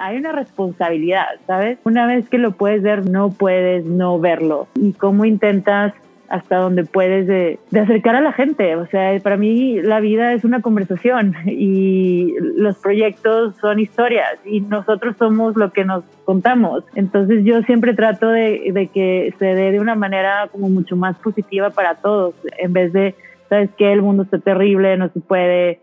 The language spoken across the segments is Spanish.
hay una responsabilidad, ¿sabes? Una vez que lo puedes ver, no puedes no verlo. ¿Y cómo intentas hasta donde puedes de, acercar a la gente. O sea, para mí la vida es una conversación y los proyectos son historias y nosotros somos lo que nos contamos. Entonces yo siempre trato de, de que se dé de una manera como mucho más positiva para todos, en vez de, ¿sabes qué? El mundo está terrible, no se puede.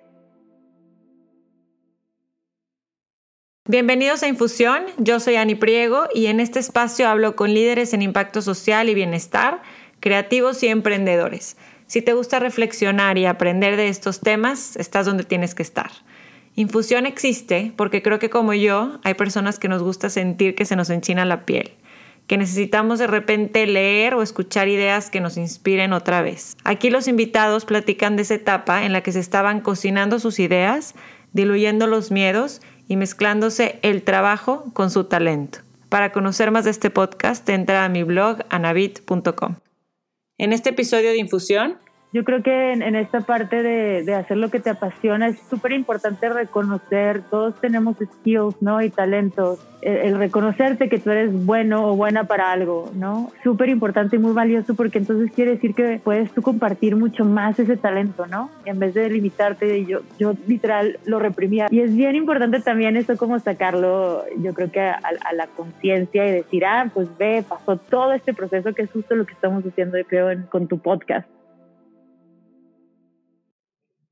Bienvenidos a Infusión, yo soy Ani Priego y en este espacio hablo con líderes en impacto social y bienestar creativos y emprendedores. Si te gusta reflexionar y aprender de estos temas, estás donde tienes que estar. Infusión existe porque creo que como yo hay personas que nos gusta sentir que se nos enchina la piel, que necesitamos de repente leer o escuchar ideas que nos inspiren otra vez. Aquí los invitados platican de esa etapa en la que se estaban cocinando sus ideas, diluyendo los miedos y mezclándose el trabajo con su talento. Para conocer más de este podcast, entra a mi blog anabit.com. En este episodio de Infusión yo creo que en, esta parte de, hacer lo que te apasiona es súper importante reconocer, todos tenemos skills, ¿no? Y talentos. El, reconocerte que tú eres bueno o buena para algo, ¿no? Súper importante y muy valioso porque entonces quiere decir que puedes tú compartir mucho más ese talento, ¿no? En vez de limitarte, y yo, yo literal lo reprimía. Y es bien importante también eso como sacarlo, yo creo que a, la conciencia y decir, ah, pues ve, pasó todo este proceso que es justo lo que estamos haciendo, creo, con tu podcast.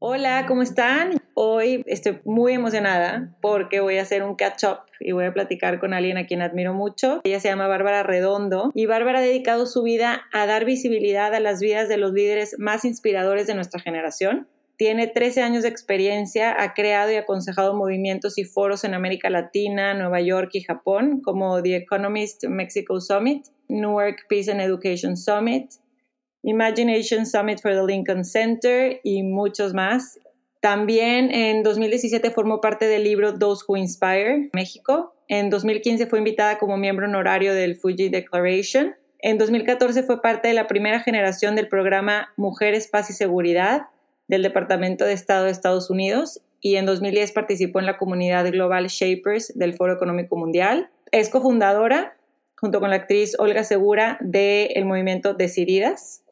Hola, ¿cómo están? Hoy estoy muy emocionada porque voy a hacer un catch-up y voy a platicar con alguien a quien admiro mucho. Ella se llama Bárbara Redondo y Bárbara ha dedicado su vida a dar visibilidad a las vidas de los líderes más inspiradores de nuestra generación. Tiene 13 años de experiencia, ha creado y aconsejado movimientos y foros en América Latina, Nueva York y Japón, como The Economist Mexico Summit, Newark Peace and Education Summit, Imagination Summit for the Lincoln Center y muchos más. También en 2017 formó parte del libro Those Who Inspire México. En 2015 fue invitada como miembro honorario del Fuji Declaration. En 2014 fue parte de la primera generación del programa Mujeres, Paz y Seguridad del Departamento de Estado de Estados Unidos y en 2010 participó en la comunidad global Shapers del Foro Económico Mundial. Es cofundadora, junto con la actriz Olga Segura, del movimiento Decididas,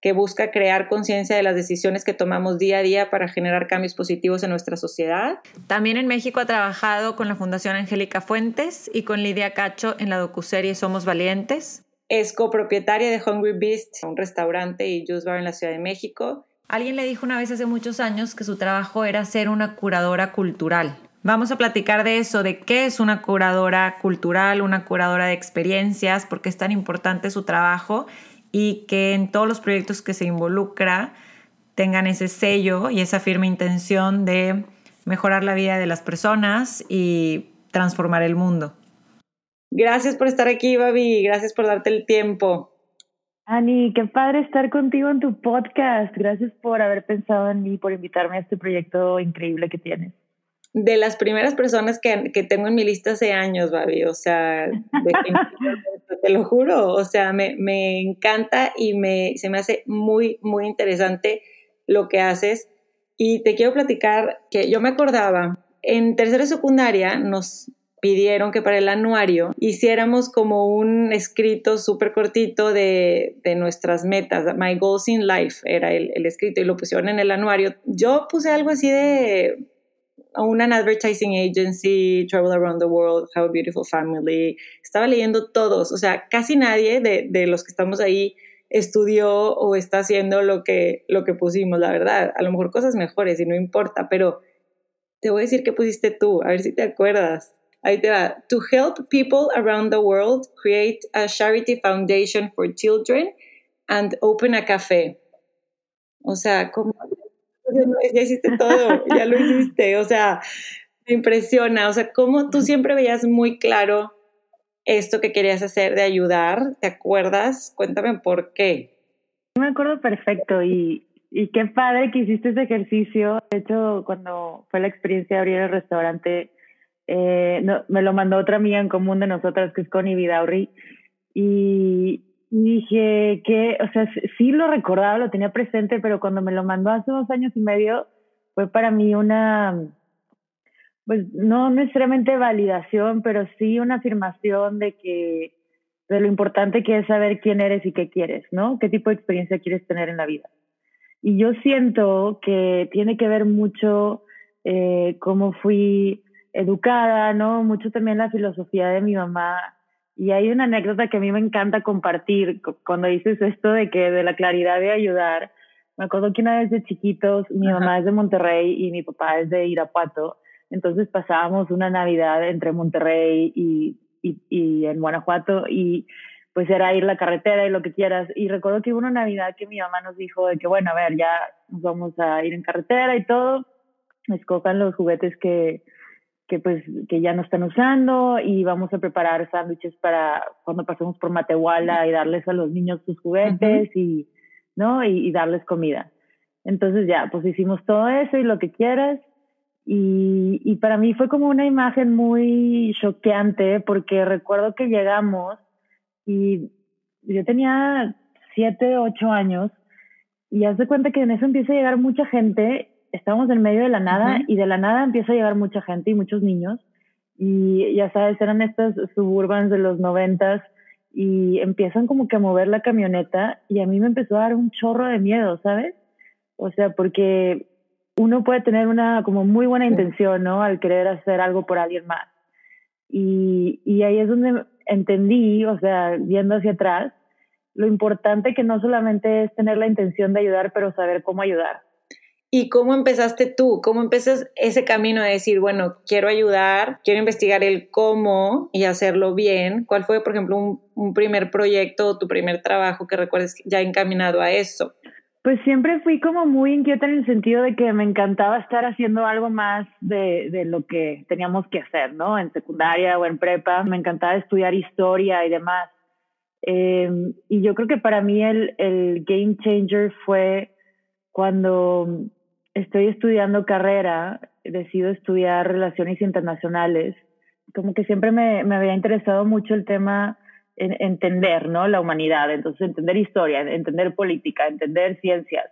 que busca crear conciencia de las decisiones que tomamos día a día para generar cambios positivos en nuestra sociedad. También en México ha trabajado con la Fundación Angélica Fuentes y con Lidia Cacho en la docuserie Somos Valientes. Es copropietaria de Hungry Beast, un restaurante y juice bar en la Ciudad de México. Alguien le dijo una vez hace muchos años que su trabajo era ser una curadora cultural. Vamos a platicar de eso, de qué es una curadora cultural, una curadora de experiencias, por qué es tan importante su trabajo y que en todos los proyectos que se involucra tengan ese sello y esa firme intención de mejorar la vida de las personas y transformar el mundo. Gracias por estar aquí, Babi. Gracias por darte el tiempo. Ani, qué padre estar contigo en tu podcast. Gracias por haber pensado en mí, por invitarme a este proyecto increíble que tienes de las primeras personas que, que, tengo en mi lista hace años, Babi. O sea, te lo juro. O sea, me, me, encanta y me, se me hace muy, muy interesante lo que haces. Y te quiero platicar que yo me acordaba, en tercera secundaria nos pidieron que para el anuario hiciéramos como un escrito súper cortito de, de, nuestras metas. My Goals in Life era el, el escrito y lo pusieron en el anuario. Yo puse algo así de una advertising agency, Travel Around the World, How a Beautiful Family. Estaba leyendo todos, o sea, casi nadie de, de, los que estamos ahí estudió o está haciendo lo que, lo que pusimos, la verdad. A lo mejor cosas mejores y no importa, pero te voy a decir qué pusiste tú, a ver si te acuerdas. Ahí te va. To help people around the world create a charity foundation for children and open a café. O sea, como ya hiciste todo, ya lo hiciste, o sea, me impresiona, o sea, cómo tú siempre veías muy claro esto que querías hacer de ayudar, ¿te acuerdas? Cuéntame por qué. Me acuerdo perfecto y, y qué padre que hiciste ese ejercicio. De hecho, cuando fue la experiencia de abrir el restaurante, eh, no, me lo mandó otra amiga en común de nosotras, que es Connie Vidaurri, y, dije que, o sea, sí lo recordaba, lo tenía presente, pero cuando me lo mandó hace dos años y medio, fue para mí una, pues no necesariamente validación, pero sí una afirmación de que de lo importante que es saber quién eres y qué quieres, ¿no? ¿Qué tipo de experiencia quieres tener en la vida? Y yo siento que tiene que ver mucho eh, cómo fui educada, ¿no? Mucho también la filosofía de mi mamá. Y hay una anécdota que a mí me encanta compartir cuando dices esto de que de la claridad de ayudar. Me acuerdo que una vez de chiquitos, mi mamá es de Monterrey y mi papá es de Irapuato. Entonces pasábamos una Navidad entre Monterrey y, y, y en Guanajuato y pues era ir la carretera y lo que quieras. Y recuerdo que hubo una Navidad que mi mamá nos dijo de que, bueno, a ver, ya nos vamos a ir en carretera y todo. Escojan los juguetes que, que pues que ya no están usando y vamos a preparar sándwiches para cuando pasemos por Matehuala y darles a los niños sus juguetes y no y, darles comida. Entonces ya pues hicimos todo eso y lo que quieras. Y, y para mí fue como una imagen muy choqueante porque recuerdo que llegamos y yo tenía siete ocho años y haz de cuenta que en eso empieza a llegar mucha gente estábamos en medio de la nada y de la nada empieza a llegar mucha gente y muchos niños. Y ya sabes, eran estas suburbans de los noventas y empiezan como que a mover la camioneta y a mí me empezó a dar un chorro de miedo, ¿sabes? O sea, porque uno puede tener una como muy buena intención, ¿no? Al querer hacer algo por alguien más. Y, y ahí es donde entendí, o sea, viendo hacia atrás, lo importante que no solamente es tener la intención de ayudar, pero saber cómo ayudar. ¿Y cómo empezaste tú? ¿Cómo empezas ese camino de decir, bueno, quiero ayudar, quiero investigar el cómo y hacerlo bien? ¿Cuál fue, por ejemplo, un, primer proyecto o tu primer trabajo que recuerdes ya encaminado a eso? Pues siempre fui como muy inquieta en el sentido de que me encantaba estar haciendo algo más de, de, lo que teníamos que hacer, ¿no? En secundaria o en prepa, me encantaba estudiar historia y demás. Eh, y yo creo que para mí el, el game changer fue cuando estoy estudiando carrera, decido estudiar relaciones internacionales, como que siempre me, me había interesado mucho el tema en, entender, ¿no? La humanidad, entonces entender historia, entender política, entender ciencias.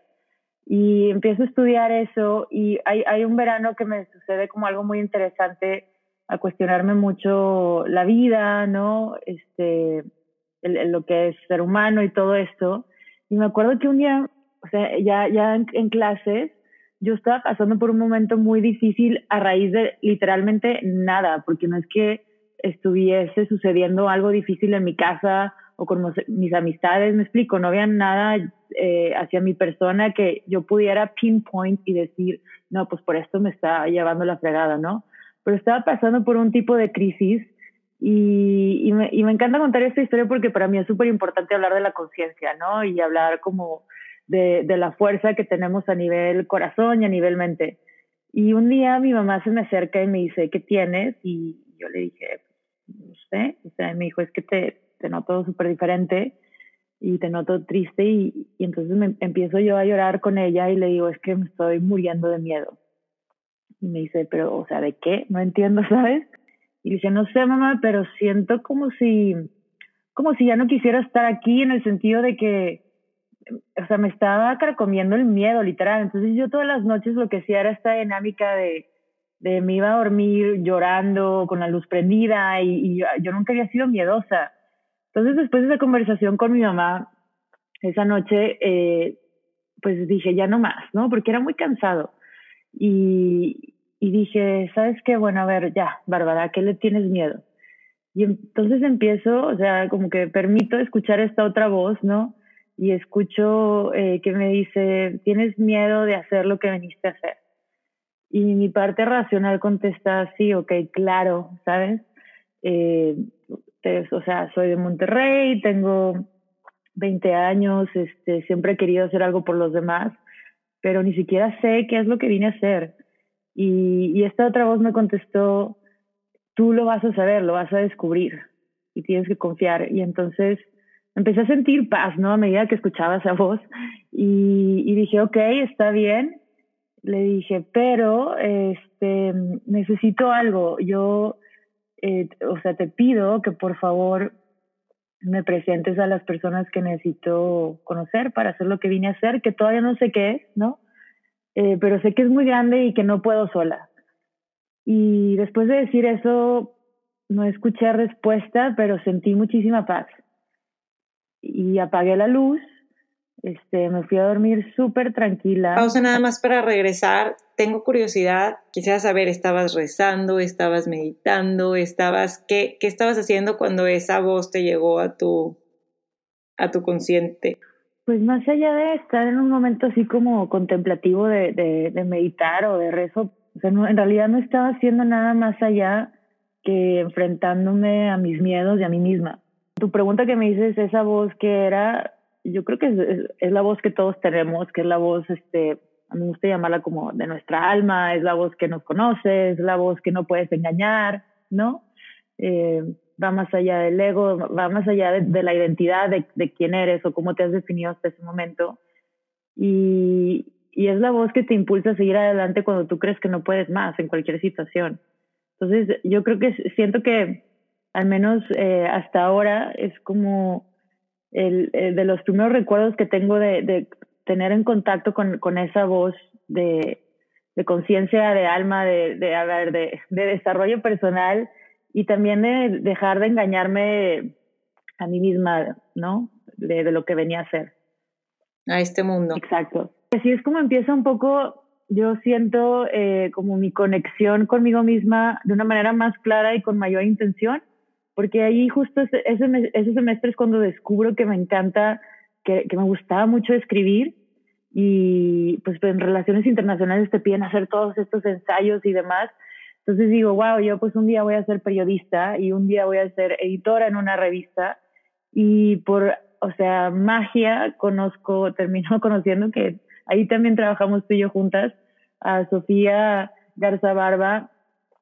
Y empiezo a estudiar eso y hay, hay un verano que me sucede como algo muy interesante a cuestionarme mucho la vida, ¿no? Este, lo que es ser humano y todo esto. Y me acuerdo que un día, o sea, ya, ya en clases, yo estaba pasando por un momento muy difícil a raíz de literalmente nada, porque no es que estuviese sucediendo algo difícil en mi casa o con mis amistades, me explico, no había nada eh, hacia mi persona que yo pudiera pinpoint y decir, no, pues por esto me está llevando la fregada, ¿no? Pero estaba pasando por un tipo de crisis y, y, me, y me encanta contar esta historia porque para mí es súper importante hablar de la conciencia, ¿no? Y hablar como de, de, la fuerza que tenemos a nivel corazón y a nivel mente. Y un día mi mamá se me acerca y me dice, ¿qué tienes? Y yo le dije, no sé, o sea, me dijo, es que te, te noto súper diferente y te noto triste y, y entonces me, empiezo yo a llorar con ella y le digo, es que me estoy muriendo de miedo. Y me dice, pero, o sea, ¿de qué? No entiendo, ¿sabes? Y le dije, no sé, mamá, pero siento como si, como si ya no quisiera estar aquí en el sentido de que, o sea, me estaba carcomiendo el miedo, literal. Entonces yo todas las noches lo que hacía era esta dinámica de, de me iba a dormir llorando con la luz prendida y, yo, nunca había sido miedosa. Entonces después de esa conversación con mi mamá, esa noche, eh, pues dije, ya no más, ¿no? Porque era muy cansado. Y, y dije, ¿sabes qué? Bueno, a ver, ya, Bárbara, ¿a qué le tienes miedo? Y entonces empiezo, o sea, como que permito escuchar esta otra voz, ¿no? Y escucho eh, que me dice, tienes miedo de hacer lo que veniste a hacer. Y mi parte racional contesta, sí, ok, claro, ¿sabes? Eh, o sea, soy de Monterrey, tengo 20 años, este, siempre he querido hacer algo por los demás, pero ni siquiera sé qué es lo que vine a hacer. Y, y esta otra voz me contestó, tú lo vas a saber, lo vas a descubrir y tienes que confiar. Y entonces empecé a sentir paz, ¿no? A medida que escuchaba esa voz y, dije, ok, está bien. Le dije, pero este, necesito algo. Yo, eh, o sea, te pido que por favor me presentes a las personas que necesito conocer para hacer lo que vine a hacer, que todavía no sé qué es, ¿no? Eh, pero sé que es muy grande y que no puedo sola. Y después de decir eso, no escuché respuesta, pero sentí muchísima paz. Y apagué la luz, este, me fui a dormir súper tranquila. Pausa nada más para regresar. Tengo curiosidad, quisiera saber, ¿estabas rezando, estabas meditando, estabas, qué, qué estabas haciendo cuando esa voz te llegó a tu, a tu consciente? Pues más allá de estar en un momento así como contemplativo de, de, de meditar o de rezo, o sea, no, en realidad no estaba haciendo nada más allá que enfrentándome a mis miedos y a mí misma. Tu pregunta que me dices, esa voz que era, yo creo que es, la voz que todos tenemos, que es la voz, este, a mí me gusta llamarla como de nuestra alma, es la voz que nos conoce, es la voz que no puedes engañar, ¿no? Eh, va más allá del ego, va más allá de, la identidad de, de, quién eres o cómo te has definido hasta ese momento. Y, y es la voz que te impulsa a seguir adelante cuando tú crees que no puedes más en cualquier situación. Entonces, yo creo que siento que al menos eh, hasta ahora es como el, el, de los primeros recuerdos que tengo de, de tener en contacto con, con esa voz de, de conciencia, de alma, de, de, a ver, de, de desarrollo personal y también de dejar de engañarme a mí misma, ¿no? De, de lo que venía a ser. A este mundo. Exacto. Así es como empieza un poco, yo siento eh, como mi conexión conmigo misma de una manera más clara y con mayor intención, porque ahí justo ese, ese, semestre es cuando descubro que me encanta, que, que me gustaba mucho escribir y pues en relaciones internacionales te piden hacer todos estos ensayos y demás. Entonces digo, wow, yo pues un día voy a ser periodista y un día voy a ser editora en una revista y por, o sea, magia conozco, termino conociendo que ahí también trabajamos tú y yo juntas, a Sofía Garza Barba,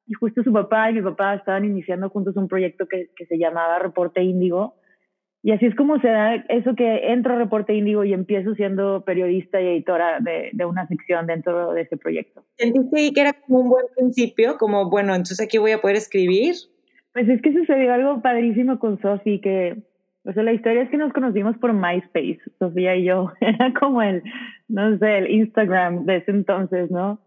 y justo su papá y mi papá estaban iniciando juntos un proyecto que, que se llamaba Reporte Índigo, y así es como se da eso que entro a Reporte Índigo y empiezo siendo periodista y editora de, de, una sección dentro de ese proyecto. ¿Sentiste que era como un buen principio? Como, bueno, entonces aquí voy a poder escribir. Pues es que sucedió algo padrísimo con Sofi, que, o sea, la historia es que nos conocimos por MySpace, Sofía y yo. Era como el, no sé, el Instagram de ese entonces, ¿no?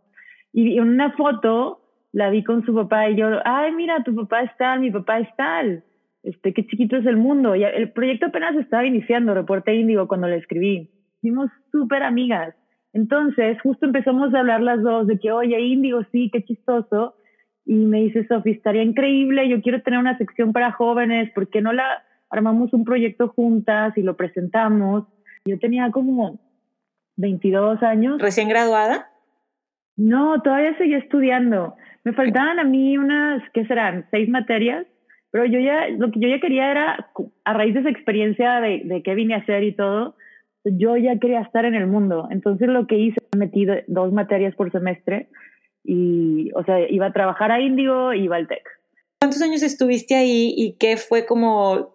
Y una foto la vi con su papá y yo, ay, mira, tu papá es tal, mi papá es tal este, qué chiquito es el mundo. Y el proyecto apenas estaba iniciando, Reporte Índigo, cuando le escribí. Fuimos súper amigas. Entonces, justo empezamos a hablar las dos de que, oye, Índigo, sí, qué chistoso. Y me dice, Sofi, estaría increíble, yo quiero tener una sección para jóvenes, ¿por qué no la armamos un proyecto juntas y lo presentamos? Yo tenía como 22 años. ¿Recién graduada? No, todavía seguía estudiando. Me faltaban a mí unas, ¿qué serán? Seis materias pero yo ya, lo que yo ya quería era, a raíz de esa experiencia de, de qué vine a hacer y todo, yo ya quería estar en el mundo. Entonces lo que hice, metí dos materias por semestre y, o sea, iba a trabajar a Indigo y iba al TEC. ¿Cuántos años estuviste ahí y qué fue como,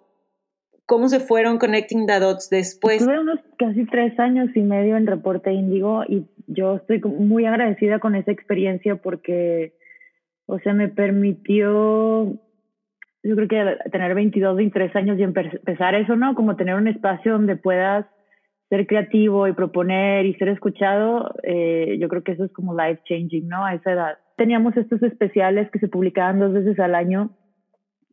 cómo se fueron Connecting the Dots después? Estuve unos casi tres años y medio en Reporte Indigo y yo estoy muy agradecida con esa experiencia porque, o sea, me permitió yo creo que tener 22, 23 años y empezar eso, ¿no? Como tener un espacio donde puedas ser creativo y proponer y ser escuchado, eh, yo creo que eso es como life changing, ¿no? A esa edad. Teníamos estos especiales que se publicaban dos veces al año,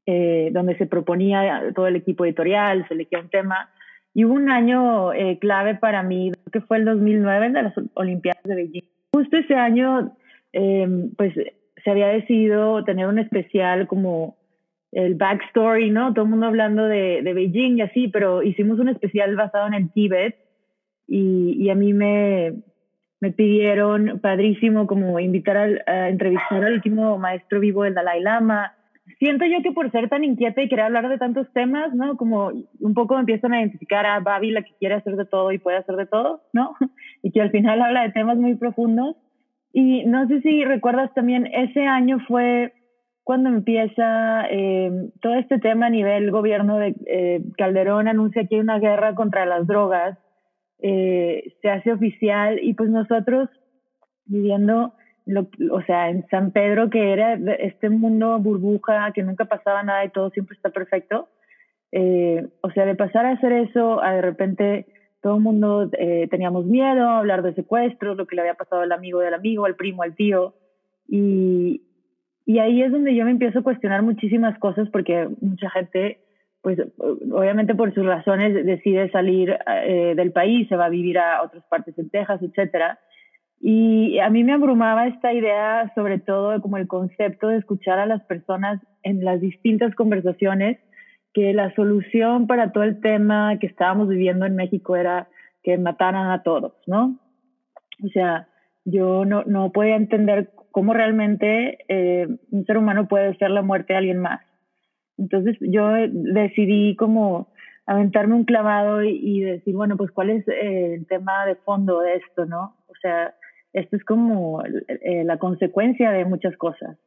eh, donde se proponía todo el equipo editorial, se elegía un tema. Y hubo un año eh, clave para mí, que fue el 2009 de las Olimpiadas de Beijing. Justo ese año, eh, pues se había decidido tener un especial como el backstory, ¿no? Todo el mundo hablando de, Beijing y así, pero hicimos un especial basado en el Tíbet y, a mí me, me pidieron, padrísimo, como invitar a, a, entrevistar al último maestro vivo del Dalai Lama. Siento yo que por ser tan inquieta y querer hablar de tantos temas, ¿no? Como un poco empiezan a identificar a Babi, la que quiere hacer de todo y puede hacer de todo, ¿no? Y que al final habla de temas muy profundos. Y no sé si recuerdas también, ese año fue cuando empieza eh, todo este tema a nivel gobierno de eh, Calderón anuncia que hay una guerra contra las drogas, eh, se hace oficial y pues nosotros viviendo, lo, o sea, en San Pedro, que era este mundo burbuja, que nunca pasaba nada y todo siempre está perfecto, eh, o sea, de pasar a hacer eso a de repente todo el mundo eh, teníamos miedo a hablar de secuestros, lo que le había pasado al amigo del amigo, al primo, al tío, y, y ahí es donde yo me empiezo a cuestionar muchísimas cosas porque mucha gente, pues obviamente por sus razones decide salir eh, del país, se va a vivir a otras partes en Texas, etcétera. Y a mí me abrumaba esta idea, sobre todo como el concepto de escuchar a las personas en las distintas conversaciones, que la solución para todo el tema que estábamos viviendo en México era que mataran a todos, ¿no? O sea, yo no, no podía entender cómo realmente eh, un ser humano puede ser la muerte de alguien más. Entonces yo decidí como aventarme un clavado y, decir, bueno, pues cuál es eh, el tema de fondo de esto, ¿no? O sea, esto es como eh, la consecuencia de muchas cosas.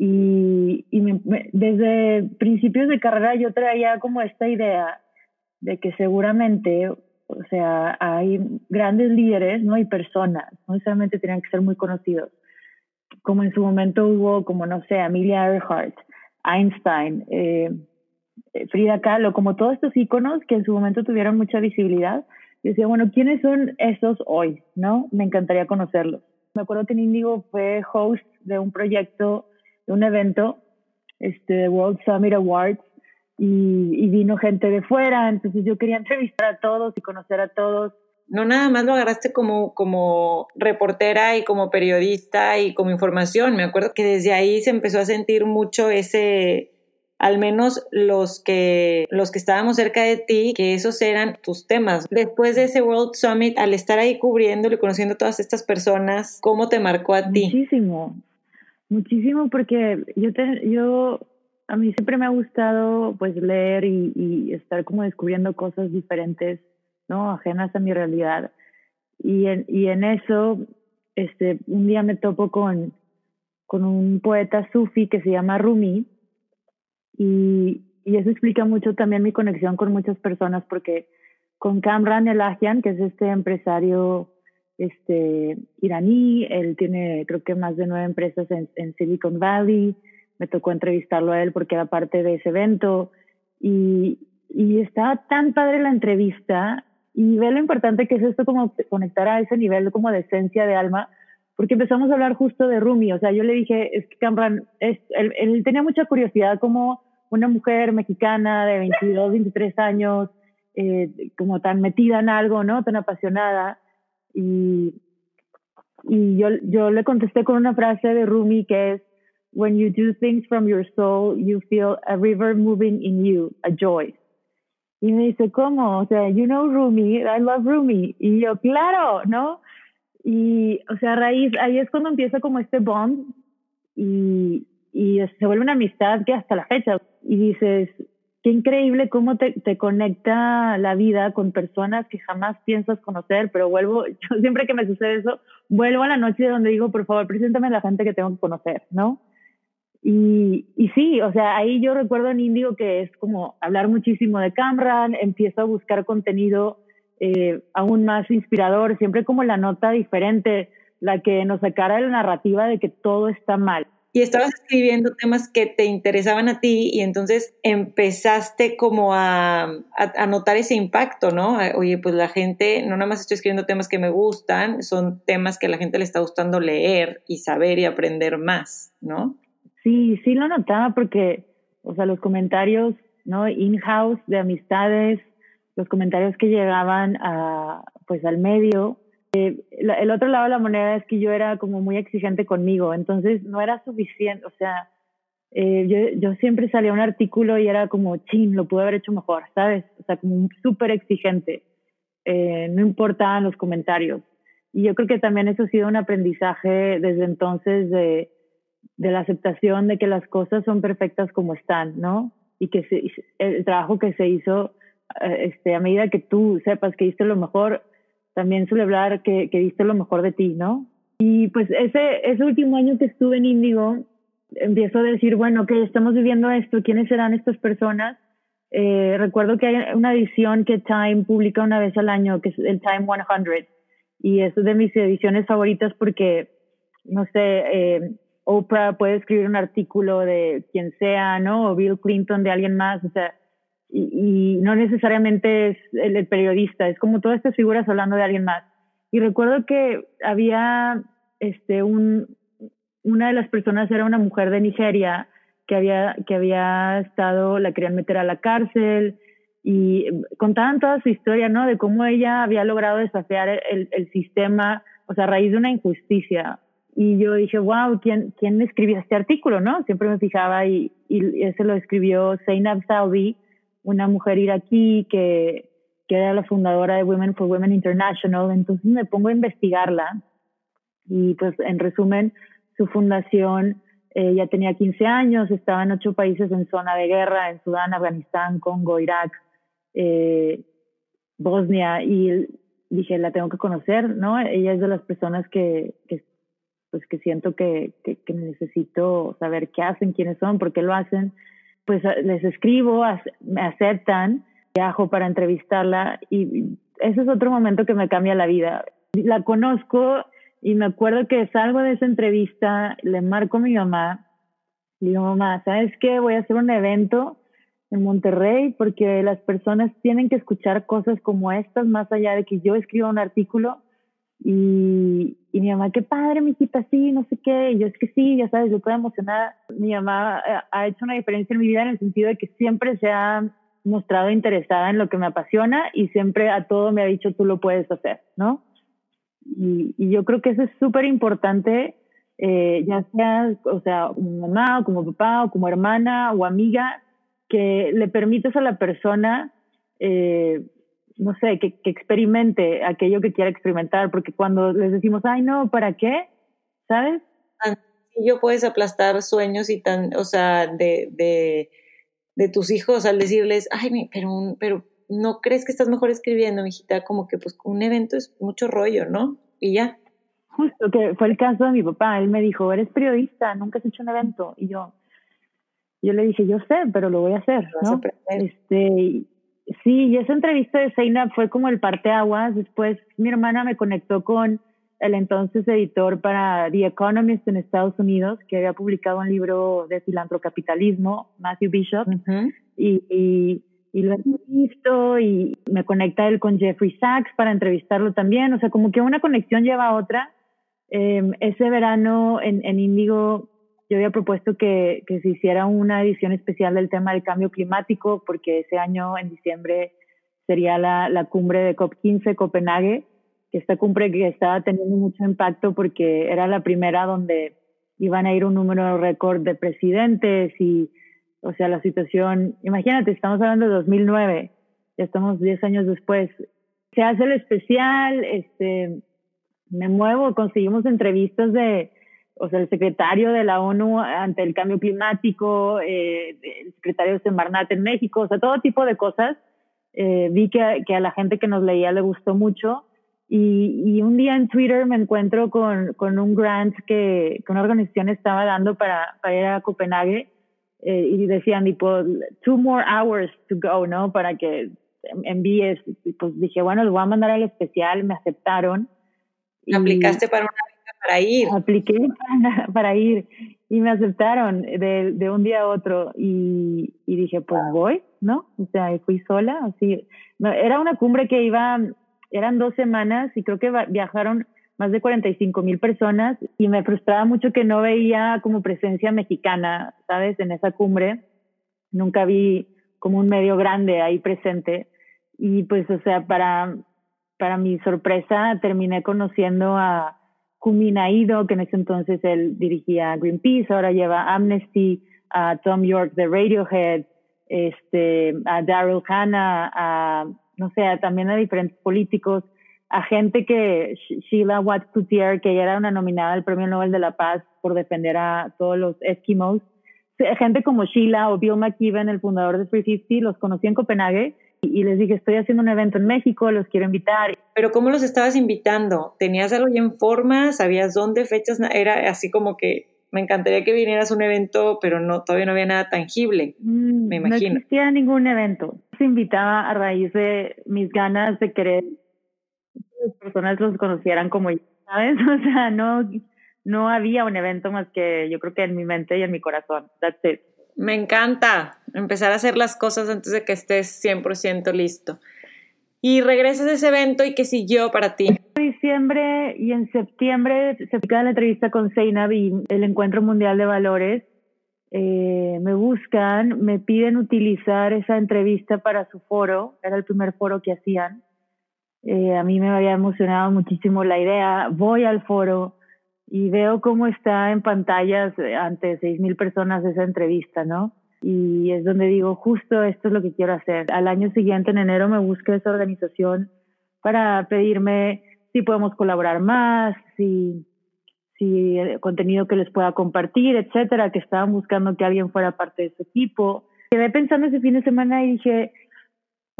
Y, desde principios de carrera yo traía como esta idea de que seguramente, o sea, hay grandes líderes, ¿no? Y personas, no necesariamente tenían que ser muy conocidos, como en su momento hubo, como no sé, Amelia Earhart, Einstein, eh, Frida Kahlo, como todos estos íconos que en su momento tuvieron mucha visibilidad, y decía, bueno, ¿quiénes son esos hoy? ¿No? Me encantaría conocerlos. Me acuerdo que Indigo fue host de un proyecto, de un evento, este, World Summit Awards, y, vino gente de fuera, entonces yo quería entrevistar a todos y conocer a todos. No nada más lo agarraste como, como reportera y como periodista y como información. Me acuerdo que desde ahí se empezó a sentir mucho ese, al menos los que, los que estábamos cerca de ti, que esos eran tus temas. Después de ese World Summit, al estar ahí cubriéndolo y conociendo a todas estas personas, ¿cómo te marcó a ti? Muchísimo, muchísimo porque yo, te, yo a mí siempre me ha gustado pues leer y, estar como descubriendo cosas diferentes, ¿no? Ajenas a mi realidad. Y en, y en eso, este, un día me topo con, con un poeta sufi que se llama Rumi, y, y eso explica mucho también mi conexión con muchas personas porque con Kamran Elahian, que es este empresario este, iraní, él tiene creo que más de nueve empresas en, Silicon Valley, me tocó entrevistarlo a él porque era parte de ese evento y, y estaba tan padre la entrevista y ve lo importante que es esto como conectar a ese nivel como de esencia de alma, porque empezamos a hablar justo de Rumi, o sea, yo le dije, es que él, él tenía mucha curiosidad como una mujer mexicana de 22, 23 años, eh, como tan metida en algo, ¿no? Tan apasionada. Y, y yo, yo le contesté con una frase de Rumi que es, When you do things from your soul, you feel a river moving in you, a joy. Y me dice, ¿cómo? O sea, you know Rumi, I love Rumi. Y yo, claro, ¿no? Y, o sea, raíz, ahí es cuando empieza como este bond y, y se vuelve una amistad que hasta la fecha. Y dices, qué increíble cómo te, te, conecta la vida con personas que jamás piensas conocer, pero vuelvo, yo siempre que me sucede eso, vuelvo a la noche donde digo, por favor, preséntame a la gente que tengo que conocer, ¿no? Y, y sí, o sea, ahí yo recuerdo en Indigo que es como hablar muchísimo de Camran, empiezo a buscar contenido eh, aún más inspirador, siempre como la nota diferente, la que nos sacara la narrativa de que todo está mal y estabas escribiendo temas que te interesaban a ti y entonces empezaste como a, notar ese impacto, ¿no? Oye, pues la gente, no nada más estoy escribiendo temas que me gustan, son temas que a la gente le está gustando leer y saber y aprender más, ¿no? Sí, sí lo notaba porque, o sea, los comentarios, ¿no? In-house de amistades, los comentarios que llegaban a, pues al medio, eh, el otro lado de la moneda es que yo era como muy exigente conmigo, entonces no era suficiente, o sea, eh, yo, yo, siempre salía un artículo y era como, chin, lo pude haber hecho mejor, ¿sabes? O sea, como súper exigente, eh, no importaban los comentarios. Y yo creo que también eso ha sido un aprendizaje desde entonces de, de la aceptación de que las cosas son perfectas como están, ¿no? Y que el trabajo que se hizo, este, a medida que tú sepas que hiciste lo mejor, también suele hablar que, que diste lo mejor de ti, ¿no? Y pues ese, ese último año que estuve en Índigo, empiezo a decir, bueno, que estamos viviendo esto, ¿quiénes serán estas personas? Eh, recuerdo que hay una edición que Time publica una vez al año, que es el Time 100, y es de mis ediciones favoritas porque, no sé, eh, Oprah puede escribir un artículo de quien sea, ¿no? O Bill Clinton de alguien más, o sea, y, no necesariamente es el, periodista, es como todas estas figuras hablando de alguien más. Y recuerdo que había este, un, una de las personas era una mujer de Nigeria que había, que había estado, la querían meter a la cárcel y contaban toda su historia, ¿no? De cómo ella había logrado desafiar el, el sistema, o sea, a raíz de una injusticia. Y yo dije, wow, ¿quién, quién escribió este artículo, no? Siempre me fijaba y, y ese lo escribió Zainab Saudi, una mujer iraquí que, que era la fundadora de Women for Women International. Entonces me pongo a investigarla y pues en resumen, su fundación eh, ya tenía 15 años, estaba en ocho países en zona de guerra, en Sudán, Afganistán, Congo, Irak, eh, Bosnia, y dije, la tengo que conocer, ¿no? Ella es de las personas que, que pues que siento que, que, necesito saber qué hacen, quiénes son, por qué lo hacen. Pues les escribo, me aceptan, viajo para entrevistarla y ese es otro momento que me cambia la vida. La conozco y me acuerdo que salgo de esa entrevista, le marco a mi mamá, y digo, mamá, ¿sabes qué? Voy a hacer un evento en Monterrey porque las personas tienen que escuchar cosas como estas, más allá de que yo escriba un artículo. Y, mi mamá, qué padre, mi hijita, sí, no sé qué. Y yo es que sí, ya sabes, yo estoy emocionada. Mi mamá eh, ha hecho una diferencia en mi vida en el sentido de que siempre se ha mostrado interesada en lo que me apasiona y siempre a todo me ha dicho, tú lo puedes hacer, ¿no? Y, yo creo que eso es súper importante, eh, ya sea, o sea, como mamá o como papá o como hermana o amiga, que le permites a la persona, eh, no sé, que, que, experimente aquello que quiera experimentar, porque cuando les decimos, ay, no, ¿para qué? ¿Sabes? Yo puedes aplastar sueños y tan, o sea, de, de, de tus hijos al decirles, ay, pero, pero no crees que estás mejor escribiendo, mijita, como que pues un evento es mucho rollo, ¿no? Y ya. Justo que fue el caso de mi papá, él me dijo, eres periodista, nunca has hecho un evento. Y yo, yo le dije, yo sé, pero lo voy a hacer, ¿no? Este, sí, y esa entrevista de Zeynab fue como el parteaguas. Después mi hermana me conectó con el entonces editor para The Economist en Estados Unidos, que había publicado un libro de filantrocapitalismo, Matthew Bishop, y y lo visto y me conecta él con Jeffrey Sachs para entrevistarlo también. O sea, como que una conexión lleva a otra. Em, ese verano en, en Índigo yo había propuesto que, que, se hiciera una edición especial del tema del cambio climático porque ese año en diciembre sería la, la cumbre de COP15 Copenhague, que esta cumbre que estaba teniendo mucho impacto porque era la primera donde iban a ir un número récord de presidentes y o sea, la situación, imagínate, estamos hablando de 2009, ya estamos 10 años después. Se hace el especial, este, me muevo, conseguimos entrevistas de, o sea, el secretario de la ONU ante el cambio climático, eh, el secretario de Semarnat en México, o sea, todo tipo de cosas. Eh, vi que, que, a la gente que nos leía le gustó mucho. Y, y un día en Twitter me encuentro con, con un grant que, que, una organización estaba dando para, para ir a Copenhague eh, y decían tipo two more hours to go, ¿no? Para que envíes, pues dije, bueno, lo voy a mandar al especial, me aceptaron. ¿Aplicaste para una para ir? Apliqué para, ir y me aceptaron de, de un día a otro y, y, dije, pues voy, ¿no? O sea, fui sola, así. era una cumbre que iba, eran dos semanas y creo que viajaron más de 45 mil personas y me frustraba mucho que no veía como presencia mexicana, ¿sabes? En esa cumbre. Nunca vi como un medio grande ahí presente. Y pues, o sea, para, para mi sorpresa, terminé conociendo a Ido, que en ese entonces él dirigía Greenpeace, ahora lleva Amnesty, a Tom York de Radiohead, este, a Daryl Hannah, a, no sé, también a diferentes políticos a gente que Sheila Watts Coutier, que ella era una nominada al Premio Nobel de la Paz por defender a todos los Eskimos, gente como Sheila o Bill McKibben, el fundador de 350, los conocí en Copenhague y les dije, estoy haciendo un evento en México, los quiero invitar. Pero ¿cómo los estabas invitando? ¿Tenías algo ya en forma? ¿Sabías dónde, fechas? Era así como que me encantaría que vinieras a un evento, pero no todavía no había nada tangible, mm, me imagino. No existía ningún evento. Se invitaba a raíz de mis ganas de querer las personas los conocieran como yo, ¿sabes? O sea, no, no había un evento más que yo creo que en mi mente y en mi corazón. That's it. Me encanta empezar a hacer las cosas antes de que estés 100% listo. Y regresas a ese evento y qué siguió para ti. diciembre y en septiembre se queda la entrevista con Seinab y el Encuentro Mundial de Valores. Eh, me buscan, me piden utilizar esa entrevista para su foro, era el primer foro que hacían. Eh, a mí me había emocionado muchísimo la idea, voy al foro y veo cómo está en pantallas ante 6.000 personas esa entrevista, ¿no? Y es donde digo, justo esto es lo que quiero hacer. Al año siguiente, en enero, me busqué esa organización para pedirme si podemos colaborar más, si, si el contenido que les pueda compartir, etcétera, que estaban buscando que alguien fuera parte de su equipo. Quedé pensando ese fin de semana y dije,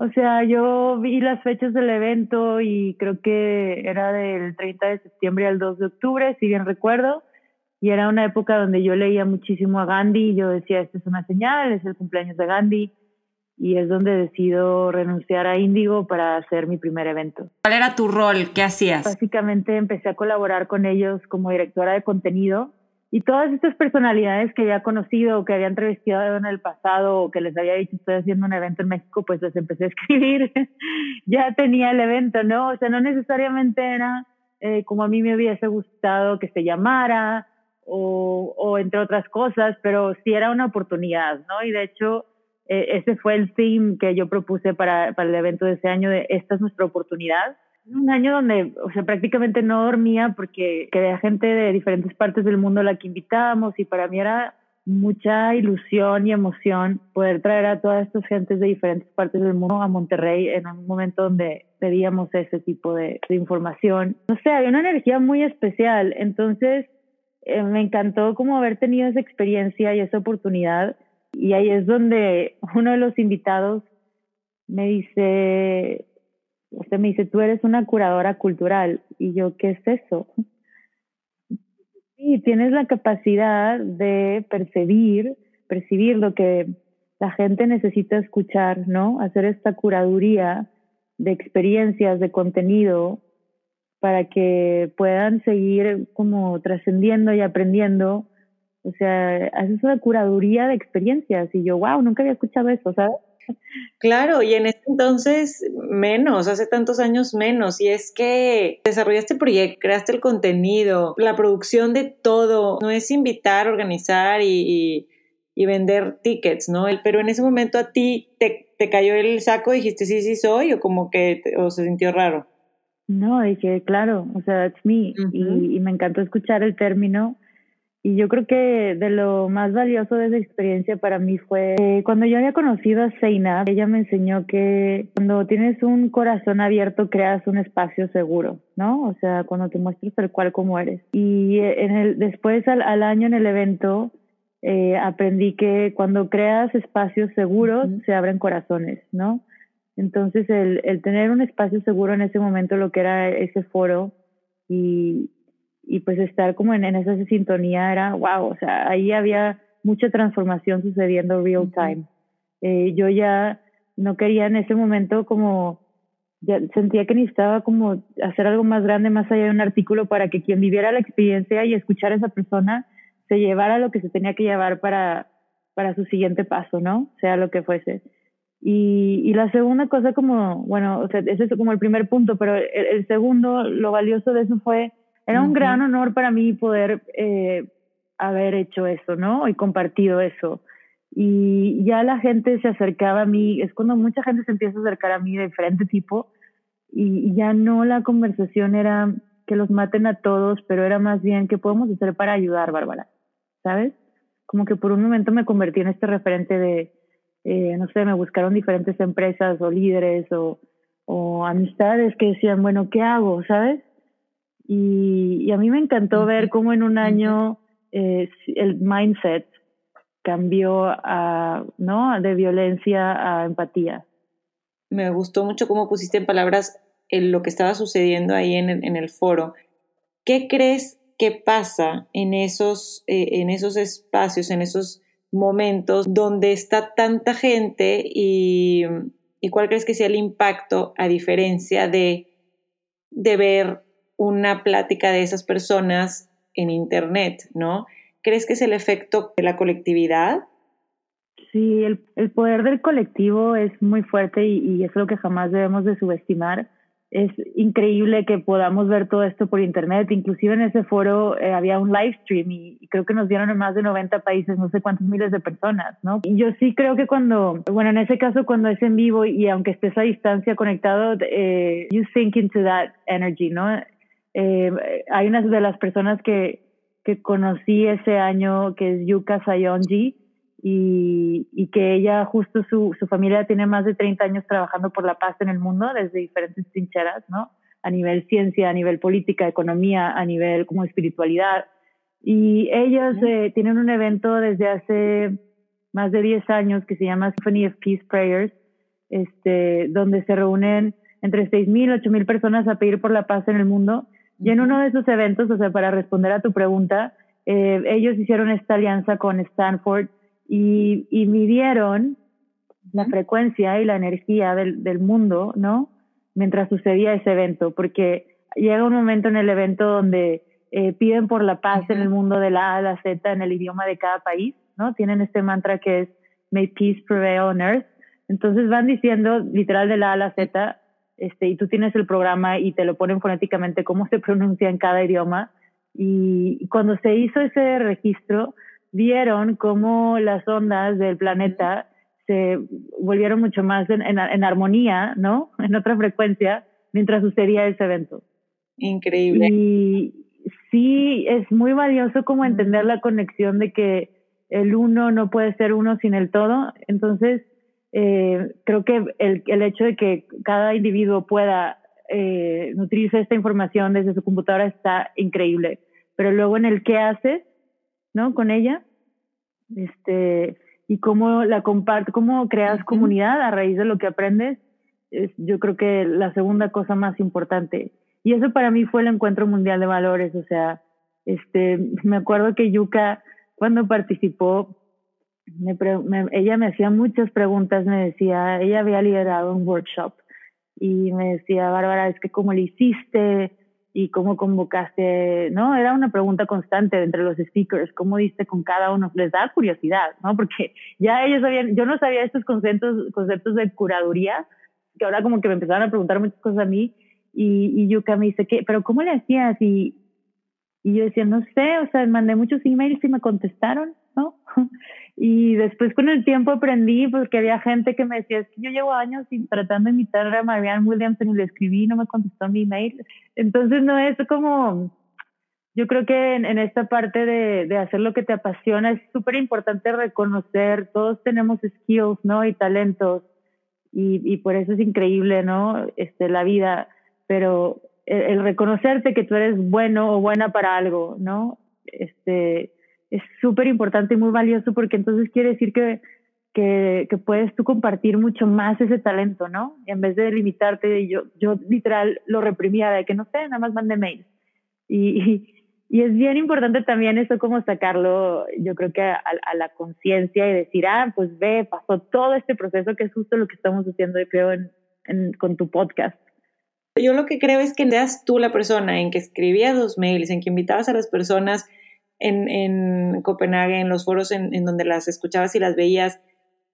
o sea, yo vi las fechas del evento y creo que era del 30 de septiembre al 2 de octubre, si bien recuerdo, y era una época donde yo leía muchísimo a Gandhi y yo decía, esta es una señal, es el cumpleaños de Gandhi, y es donde decido renunciar a Indigo para hacer mi primer evento. ¿Cuál era tu rol? ¿Qué hacías? Básicamente empecé a colaborar con ellos como directora de contenido y todas estas personalidades que había conocido, que había entrevistado en el pasado o que les había dicho estoy haciendo un evento en México, pues les empecé a escribir. ya tenía el evento, ¿no? O sea, no necesariamente era eh, como a mí me hubiese gustado que se llamara o, o entre otras cosas, pero sí era una oportunidad, ¿no? Y de hecho eh, ese fue el theme que yo propuse para, para el evento de ese año de esta es nuestra oportunidad. Un año donde, o sea, prácticamente no dormía porque quería gente de diferentes partes del mundo a la que invitábamos y para mí era mucha ilusión y emoción poder traer a todas estas gentes de diferentes partes del mundo a Monterrey en un momento donde pedíamos ese tipo de, de información. No sé, había una energía muy especial, entonces eh, me encantó como haber tenido esa experiencia y esa oportunidad y ahí es donde uno de los invitados me dice, usted me dice, tú eres una curadora cultural. Y yo, ¿qué es eso? Sí, tienes la capacidad de percibir, percibir lo que la gente necesita escuchar, ¿no? Hacer esta curaduría de experiencias, de contenido, para que puedan seguir como trascendiendo y aprendiendo o sea, haces una curaduría de experiencias y yo, wow, nunca había escuchado eso, ¿sabes? Claro, y en ese entonces menos, hace tantos años menos, y es que desarrollaste el proyecto, creaste el contenido, la producción de todo, no es invitar, organizar y, y, vender tickets, ¿no? Pero en ese momento a ti te, te, cayó el saco y dijiste, sí, sí soy, o como que o se sintió raro. No, dije, claro, o sea, it's me, y, y me encantó escuchar el término y yo creo que de lo más valioso de esa experiencia para mí fue cuando yo había conocido a Seina, ella me enseñó que cuando tienes un corazón abierto creas un espacio seguro, ¿no? O sea, cuando te muestras tal cual como eres. Y en el, después al, año en el evento eh, aprendí que cuando creas espacios seguros se abren corazones, ¿no? Entonces el, el tener un espacio seguro en ese momento, lo que era ese foro, y, y pues estar como en, en esa sintonía era wow, o sea, ahí había mucha transformación sucediendo real time. Eh, yo ya no quería en ese momento como, ya sentía que necesitaba como hacer algo más grande más allá de un artículo para que quien viviera la experiencia y escuchara a esa persona se llevara lo que se tenía que llevar para, para su siguiente paso, ¿no? Sea lo que fuese. Y, y la segunda cosa como, bueno, o sea, ese es como el primer punto, pero el segundo, lo valioso de eso fue era un gran honor para mí poder eh, haber hecho eso, ¿no? Y compartido eso. Y ya la gente se acercaba a mí, es cuando mucha gente se empieza a acercar a mí de diferente tipo, y, ya no la conversación era que los maten a todos, pero era más bien qué podemos hacer para ayudar, Bárbara, ¿sabes? Como que por un momento me convertí en este referente de, eh, no sé, me buscaron diferentes empresas o líderes o, o amistades que decían, bueno, ¿qué hago? ¿Sabes? Y, a mí me encantó ver cómo en un año eh, el mindset cambió a, ¿no? de violencia a empatía. Me gustó mucho cómo pusiste en palabras lo que estaba sucediendo ahí en el, en el foro. ¿Qué crees que pasa en esos, eh, en esos espacios, en esos momentos donde está tanta gente y, y cuál crees que sea el impacto a diferencia de, de ver una plática de esas personas en Internet, ¿no? ¿Crees que es el efecto de la colectividad? Sí, el, poder del colectivo es muy fuerte y, es lo que jamás debemos de subestimar. es increíble que podamos ver todo esto por internet. Inclusive en ese foro eh, había un live stream y, creo que nos vieron en más de 90 países, no sé cuántos miles de personas, ¿no? Y yo sí creo que cuando, bueno, en ese caso cuando es en vivo y aunque estés a distancia conectado, eh, you sink into that energy, ¿no? Eh, hay una de las personas que, que conocí ese año que es Yuka Sayonji y, y que ella, justo su, su familia tiene más de 30 años trabajando por la paz en el mundo desde diferentes trincheras, ¿no? A nivel ciencia, a nivel política, economía, a nivel como espiritualidad. Y ellos eh, tienen un evento desde hace más de 10 años que se llama Symphony of Peace Prayers, este, donde se reúnen entre 6.000 y 8.000 personas a pedir por la paz en el mundo. Y en uno de esos eventos, o sea, para responder a tu pregunta, eh, ellos hicieron esta alianza con Stanford y, y midieron la frecuencia y la energía del, del mundo, ¿no? Mientras sucedía ese evento, porque llega un momento en el evento donde eh, piden por la paz en el mundo de la A a la Z en el idioma de cada país, ¿no? Tienen este mantra que es May peace prevail on earth. Entonces van diciendo literal de la A a la Z, este, y tú tienes el programa y te lo ponen fonéticamente cómo se pronuncia en cada idioma. Y cuando se hizo ese registro, vieron cómo las ondas del planeta se volvieron mucho más en, en, armonía, ¿no? En otra frecuencia, mientras sucedía ese evento. Increíble. Y sí, es muy valioso como entender la conexión de que el uno no puede ser uno sin el todo. Entonces, eh, creo que el, el, hecho de que cada individuo pueda eh, nutrirse esta información desde su computadora está increíble. Pero luego en el qué haces, ¿no? Con ella, este, y cómo la compartes, cómo creas comunidad a raíz de lo que aprendes, es yo creo que la segunda cosa más importante. Y eso para mí fue el encuentro mundial de valores, o sea, este, me acuerdo que Yuka cuando participó, me, ella me hacía muchas preguntas, me decía, ella había liderado un workshop y me decía, Bárbara, es que cómo le hiciste, y cómo convocaste, ¿no? Era una pregunta constante entre los speakers, cómo diste con cada uno, les da curiosidad, ¿no? Porque ya ellos sabían, yo no sabía estos conceptos, conceptos de curaduría, que ahora como que me empezaron a preguntar muchas cosas a mí, y, y Yuka me dice, ¿qué? ¿Pero cómo le hacías? Y, y yo decía, no sé, o sea, mandé muchos emails y me contestaron. Y después con el tiempo aprendí porque había gente que me decía, es que yo llevo años tratando de imitar a Marianne Williamson y le escribí no me contestó mi email. Entonces no es como, yo creo que en, esta parte de, de, hacer lo que te apasiona es súper importante reconocer, todos tenemos skills, ¿no? Y talentos y, y por eso es increíble, ¿no? Este, la vida, pero el, el reconocerte que tú eres bueno o buena para algo, ¿no? Este, es súper importante y muy valioso porque entonces quiere decir que, que, que, puedes tú compartir mucho más ese talento, ¿no? En vez de limitarte, yo, yo literal lo reprimía de que no sé, nada más mande mail. Y, y, es bien importante también eso como sacarlo, yo creo que a, a la conciencia y decir, ah, pues ve, pasó todo este proceso que es justo lo que estamos haciendo, creo, en, en, con tu podcast. Yo lo que creo es que seas tú la persona en que escribías los mails, en que invitabas a las personas en, en Copenhague, en los foros en, en, donde las escuchabas y las veías,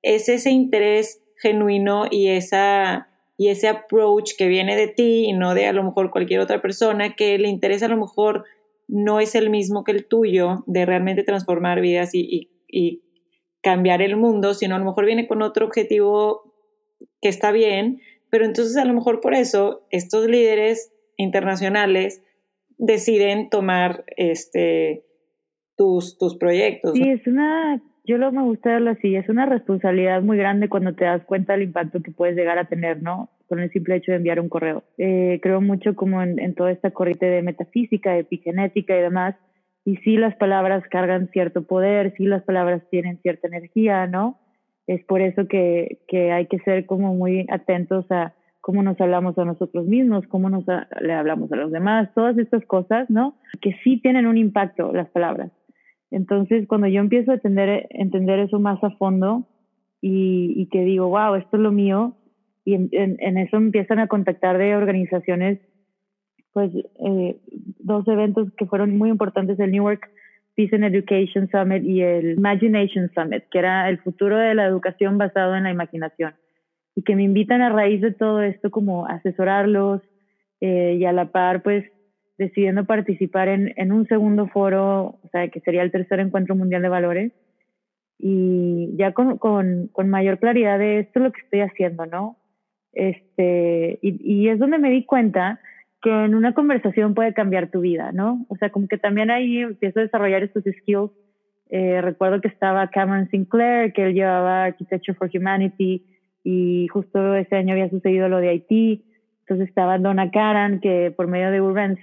es ese interés genuino y, esa, y ese approach que viene de ti y no de a lo mejor cualquier otra persona, que le interesa a lo mejor no es el mismo que el tuyo, de realmente transformar vidas y, y, y cambiar el mundo, sino a lo mejor viene con otro objetivo que está bien, pero entonces a lo mejor por eso estos líderes internacionales deciden tomar este tus, tus proyectos. Sí, es una, yo lo me gusta verlo así, es una responsabilidad muy grande cuando te das cuenta del impacto que puedes llegar a tener, ¿no? Con el simple hecho de enviar un correo. Eh, creo mucho como en, en toda esta corriente de metafísica, de epigenética y demás, y sí las palabras cargan cierto poder, sí las palabras tienen cierta energía, ¿no? Es por eso que, que hay que ser como muy atentos a cómo nos hablamos a nosotros mismos, cómo nos le hablamos a los demás, todas estas cosas, ¿no? Que sí tienen un impacto las palabras. Entonces, cuando yo empiezo a entender, entender eso más a fondo y, y, que digo, wow, esto es lo mío, y en, en, eso empiezan a contactar de organizaciones, pues eh, dos eventos que fueron muy importantes, el Newark Peace and Education Summit y el Imagination Summit, que era el futuro de la educación basado en la imaginación, y que me invitan a raíz de todo esto como asesorarlos, eh, y a la par, pues, decidiendo participar en, en, un segundo foro, o sea, que sería el tercer encuentro mundial de valores, y ya con, con, con mayor claridad de esto es lo que estoy haciendo, ¿no? Este, y, y, es donde me di cuenta que en una conversación puede cambiar tu vida, ¿no? O sea, como que también ahí empiezo a desarrollar estos skills. Eh, recuerdo que estaba Cameron Sinclair, que él llevaba Architecture for Humanity, y justo ese año había sucedido lo de Haití. Entonces estaba Donna Karan, que por medio de Urban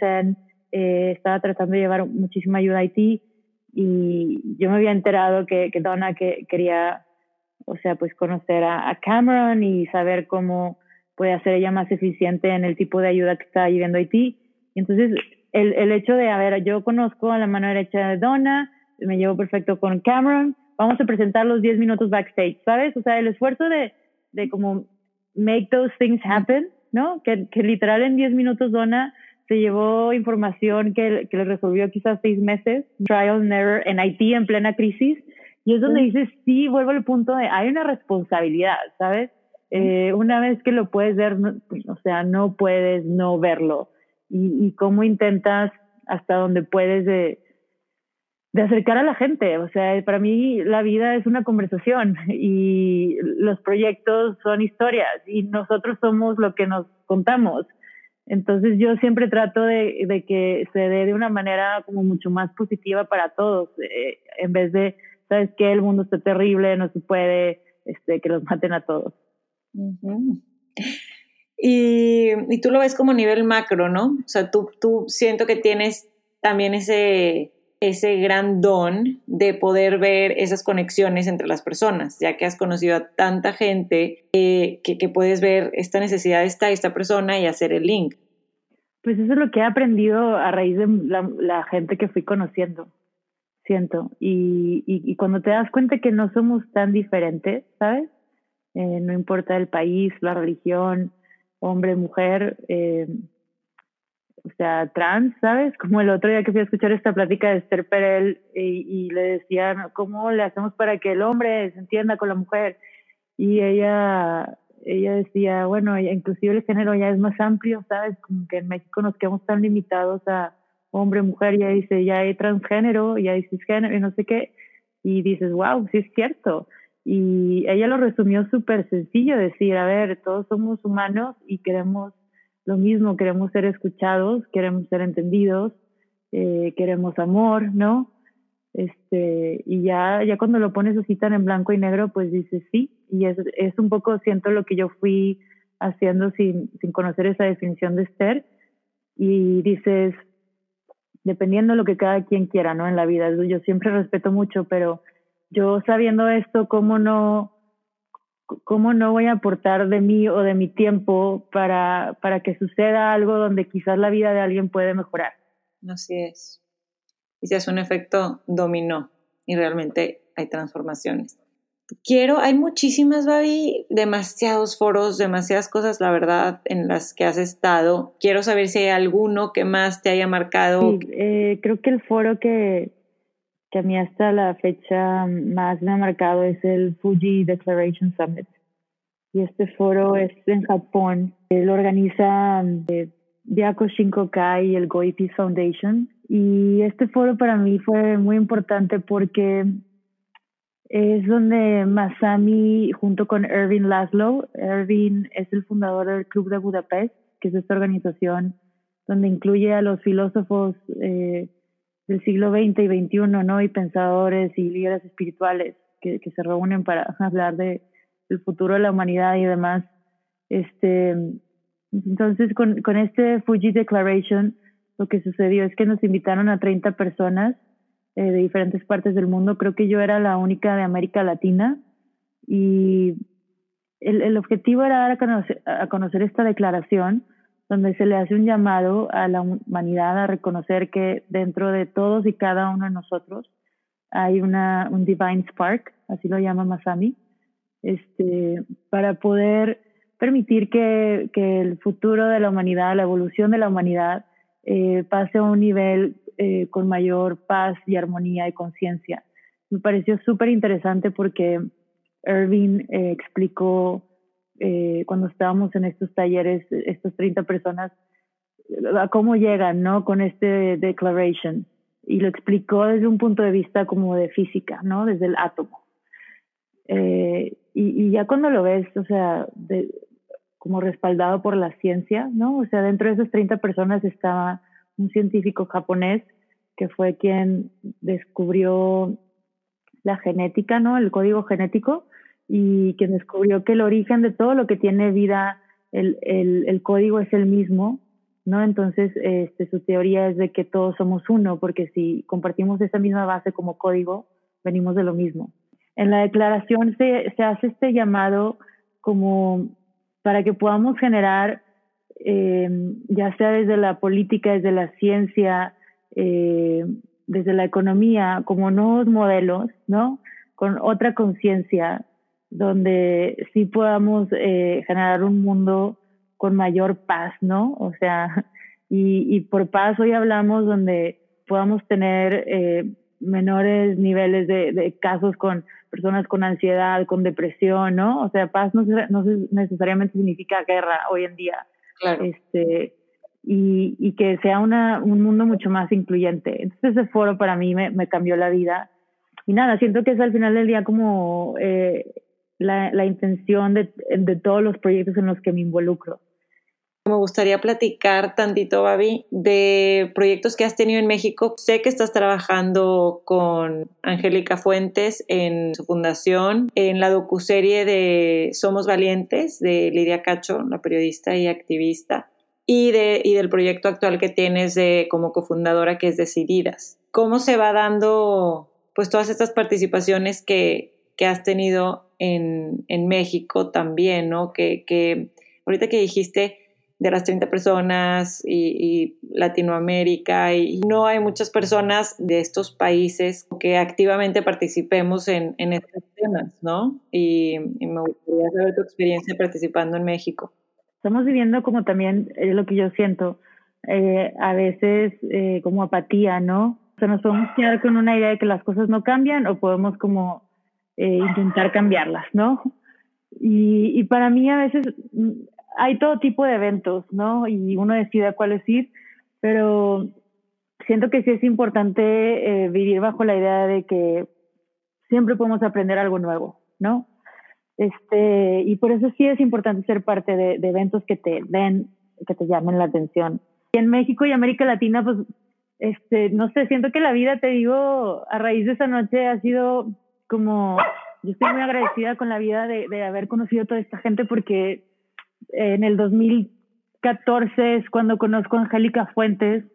eh, estaba tratando de llevar muchísima ayuda a Haití. Y yo me había enterado que, que Donna que, quería, o sea, pues conocer a, Cameron y saber cómo puede hacer ella más eficiente en el tipo de ayuda que está viviendo Haití. Y entonces el, el hecho de, a ver, yo conozco a la mano derecha de Donna, me llevo perfecto con Cameron, vamos a presentar los 10 minutos backstage, ¿sabes? O sea, el esfuerzo de, de como make those things happen, ¿no? Que, que literal en 10 minutos Donna se llevó información que, que le resolvió quizás seis meses, trial and error en Haití en plena crisis. Y es donde dices, sí, vuelvo al punto de, hay una responsabilidad, ¿sabes? Eh, una vez que lo puedes ver, o sea, no puedes no verlo. Y, y cómo intentas hasta donde puedes de, de acercar a la gente. O sea, para mí la vida es una conversación y los proyectos son historias y nosotros somos lo que nos contamos. Entonces yo siempre trato de, de que se dé de una manera como mucho más positiva para todos, eh, en vez de, ¿sabes qué? El mundo está terrible, no se puede, este, que los maten a todos. y, y, tú lo ves como nivel macro, ¿no? O sea, tú, tú siento que tienes también ese ese gran don de poder ver esas conexiones entre las personas, ya que has conocido a tanta gente que, puedes ver esta necesidad de esta, persona y hacer el link. Pues eso es lo que he aprendido a raíz de la, gente que fui conociendo, siento. Y, y, cuando te das cuenta que no somos tan diferentes, ¿sabes? Eh, no importa el país, la religión, hombre, mujer, eh, o sea, trans, ¿sabes? Como el otro día que fui a escuchar esta plática de Esther Perel y, le decían, ¿cómo le hacemos para que el hombre se entienda con la mujer? Y ella, ella decía, bueno, inclusive el género ya es más amplio, ¿sabes? Como que en México nos quedamos tan limitados a hombre, mujer, ya dice, ya hay transgénero, ya hay cisgénero y no sé qué. Y dices, wow, sí es cierto. Y ella lo resumió súper sencillo, decir, a ver, todos somos humanos y queremos lo mismo, queremos ser escuchados, queremos ser entendidos, eh, queremos amor, ¿no? Este, y ya, ya cuando lo pones así tan en blanco y negro, pues dices sí, y es, es un poco, siento lo que yo fui haciendo sin, sin conocer esa definición de Esther, y dices, dependiendo de lo que cada quien quiera, ¿no? En la vida, yo siempre respeto mucho, pero yo sabiendo esto, ¿cómo no, ¿cómo no voy a aportar de mí o de mi tiempo para, para que suceda algo donde quizás la vida de alguien puede mejorar? Así es. Y se hace un efecto dominó y realmente hay transformaciones. Quiero, hay muchísimas, Babi, demasiados foros, demasiadas cosas, la verdad, en las que has estado. Quiero saber si hay alguno que más te haya marcado. Eh, creo que el foro que, que a mí hasta la fecha más me ha marcado es el Fuji Declaration Summit. Y este foro es en Japón. Lo organiza eh, Byako Shinkokai y el Goi Peace Foundation. Y este foro para mí fue muy importante porque es donde Masami, junto con Irving Laszlo, Irving es el fundador del Club de Budapest, que es esta organización donde incluye a los filósofos eh, del siglo XX y XXI, ¿no? Y pensadores y líderes espirituales que, que se reúnen para hablar de, del futuro de la humanidad y demás. Este, entonces, con, con este Fuji Declaration, lo que sucedió es que nos invitaron a 30 personas eh, de diferentes partes del mundo. Creo que yo era la única de América Latina y el, el objetivo era dar a conocer, a conocer esta declaración donde se le hace un llamado a la humanidad a reconocer que dentro de todos y cada uno de nosotros hay una, un divine spark, así lo llama Masami, este, para poder permitir que, que el futuro de la humanidad, la evolución de la humanidad, eh, pase a un nivel eh, con mayor paz y armonía y conciencia. Me pareció súper interesante porque Irving eh, explicó eh, cuando estábamos en estos talleres, estas 30 personas, a cómo llegan, ¿no? Con este declaration. Y lo explicó desde un punto de vista como de física, ¿no? Desde el átomo. Eh, y, ya cuando lo ves, o sea, de, como respaldado por la ciencia, ¿no? O sea, dentro de esas 30 personas estaba un científico japonés que fue quien descubrió la genética, ¿no? El código genético y quien descubrió que el origen de todo lo que tiene vida, el, el, el código es el mismo, ¿no? Entonces, este, su teoría es de que todos somos uno, porque si compartimos esa misma base como código, venimos de lo mismo. En la declaración se, se hace este llamado como para que podamos generar, eh, ya sea desde la política, desde la ciencia, eh, desde la economía, como nuevos modelos, ¿no? Con otra conciencia, donde sí podamos eh, generar un mundo con mayor paz, ¿no? O sea, y, y por paz hoy hablamos donde podamos tener eh, menores niveles de, de, casos con personas con ansiedad, con depresión, ¿no? O sea, paz no, no necesariamente significa guerra hoy en día. Claro. Este, y, y que sea una, un mundo mucho más incluyente. Entonces ese foro para mí me, me cambió la vida. Y nada, siento que es al final del día como eh, la, intención de, de todos los proyectos en los que me involucro. Me gustaría platicar tantito, Babi, de proyectos que has tenido en México. Sé que estás trabajando con Angélica Fuentes en su fundación, en la docuserie de Somos Valientes de Lidia Cacho, la periodista y activista, y, de, y del proyecto actual que tienes de, como cofundadora que es Decididas. ¿Cómo se va dando pues todas estas participaciones que, que has tenido en, en México también, ¿no? Que, que ahorita que dijiste de las 30 personas y, y, Latinoamérica y no hay muchas personas de estos países que activamente participemos en, en estos temas, ¿no? Y, y, me gustaría saber tu experiencia participando en México. Estamos viviendo como también, es lo que yo siento, eh, a veces eh, como apatía, ¿no? O sea, nos podemos quedar con una idea de que las cosas no cambian o podemos como eh, intentar cambiarlas, ¿no? Y, y para mí a veces hay todo tipo de eventos, ¿no? Y uno decide a cuáles ir, pero siento que sí es importante eh, vivir bajo la idea de que siempre podemos aprender algo nuevo, ¿no? Este, y por eso sí es importante ser parte de, de eventos que te den, que te llamen la atención. Y en México y América Latina, pues, este, no sé, siento que la vida, te digo, a raíz de esa noche ha sido como, yo estoy muy agradecida con la vida de, de haber conocido a toda esta gente porque en el 2014 es cuando conozco a Angélica Fuentes,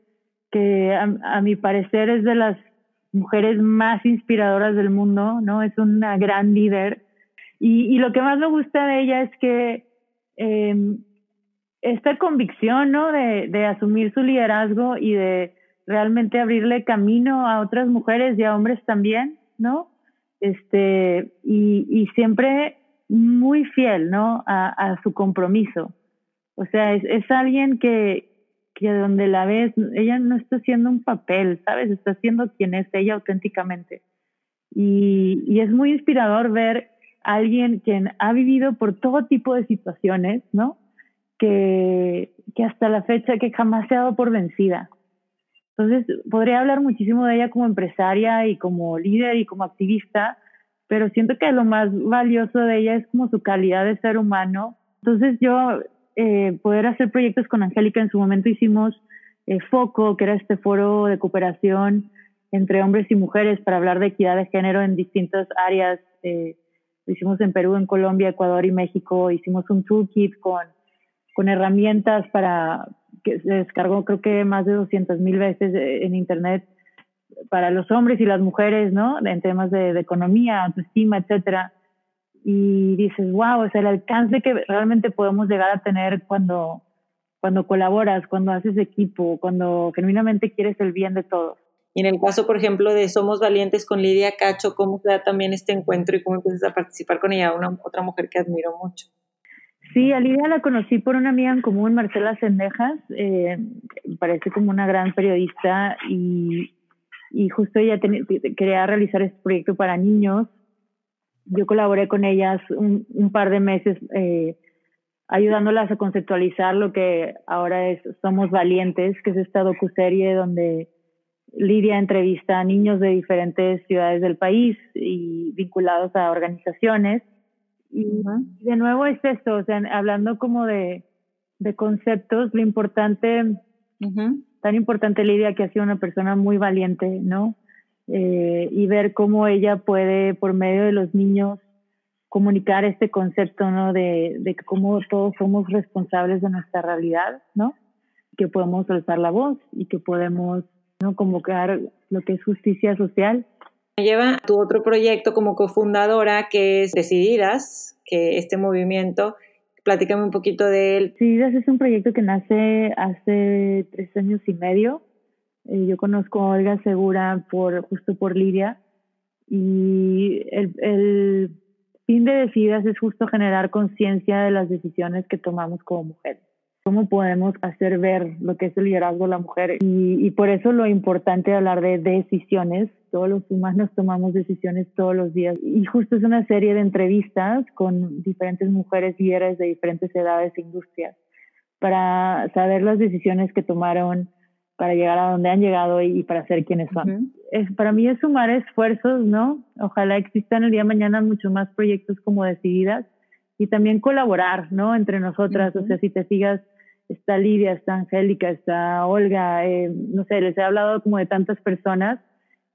que a, mi parecer es de las mujeres más inspiradoras del mundo, ¿no? Es una gran líder. Y, y lo que más me gusta de ella es que eh, esta convicción, ¿no? De, de asumir su liderazgo y de realmente abrirle camino a otras mujeres y a hombres también, ¿no? Este, y, y siempre muy fiel, ¿no? A, su compromiso. O sea, es, alguien que, que donde la ves, ella no está haciendo un papel, ¿sabes? Está siendo quien es ella auténticamente. Y, y es muy inspirador ver a alguien quien ha vivido por todo tipo de situaciones, ¿no? Que, que hasta la fecha, que jamás se ha dado por vencida. Entonces, podría hablar muchísimo de ella como empresaria y como líder y como activista, pero siento que lo más valioso de ella es como su calidad de ser humano. Entonces yo eh, poder hacer proyectos con Angélica en su momento hicimos eh, Foco, que era este foro de cooperación entre hombres y mujeres para hablar de equidad de género en distintas áreas. Eh, lo hicimos en Perú, en Colombia, Ecuador y México. Hicimos un toolkit con, con herramientas para que se descargó creo que más de 200 mil veces en Internet para los hombres y las mujeres, ¿no? En temas de, economía, autoestima, etcétera. Y dices, wow, sea, el alcance que realmente podemos llegar a tener cuando, cuando colaboras, cuando haces equipo, cuando genuinamente quieres el bien de todos. Y en el caso, por ejemplo, de Somos Valientes con Lidia Cacho, ¿cómo se da también este encuentro y cómo empiezas a participar con ella, una otra mujer que admiro mucho? Sí, a Lidia la conocí por una amiga en común, Marcela Sendejas, eh, parece como una gran periodista y, justo ella quería realizar este proyecto para niños. Yo colaboré con ellas un, un par de meses eh, ayudándolas a conceptualizar lo que ahora es Somos Valientes, que es esta docuserie donde Lidia entrevista a niños de diferentes ciudades del país y vinculados a organizaciones. Y de nuevo es esto, o sea, hablando como de, de conceptos, lo importante, tan importante Lidia que ha sido una persona muy valiente, ¿no? Eh, y ver cómo ella puede, por medio de los niños, comunicar este concepto, ¿no? De, de cómo todos somos responsables de nuestra realidad, ¿no? Que podemos alzar la voz y que podemos, ¿no? Convocar lo que es justicia social. Me lleva tu otro proyecto como cofundadora que es Decididas, que este movimiento, platícame un poquito de él. Decididas es un proyecto que nace hace tres años y medio. Eh, yo conozco a Olga Segura por, justo por Lidia y el, el fin de Decidas es justo generar conciencia de las decisiones que tomamos como mujeres. Cómo podemos hacer ver lo que es el liderazgo de la mujer. Y, y por eso lo importante de hablar de decisiones. Todos los humanos tomamos decisiones todos los días. Y justo es una serie de entrevistas con diferentes mujeres líderes de diferentes edades e industrias para saber las decisiones que tomaron para llegar a donde han llegado y, para ser quienes son. es, para mí es sumar esfuerzos, ¿no? Ojalá existan el día de mañana mucho más proyectos como decididas y también colaborar, ¿no? Entre nosotras, o sea, si te sigas, está Lidia, está Angélica, está Olga, eh, no sé, les he hablado como de tantas personas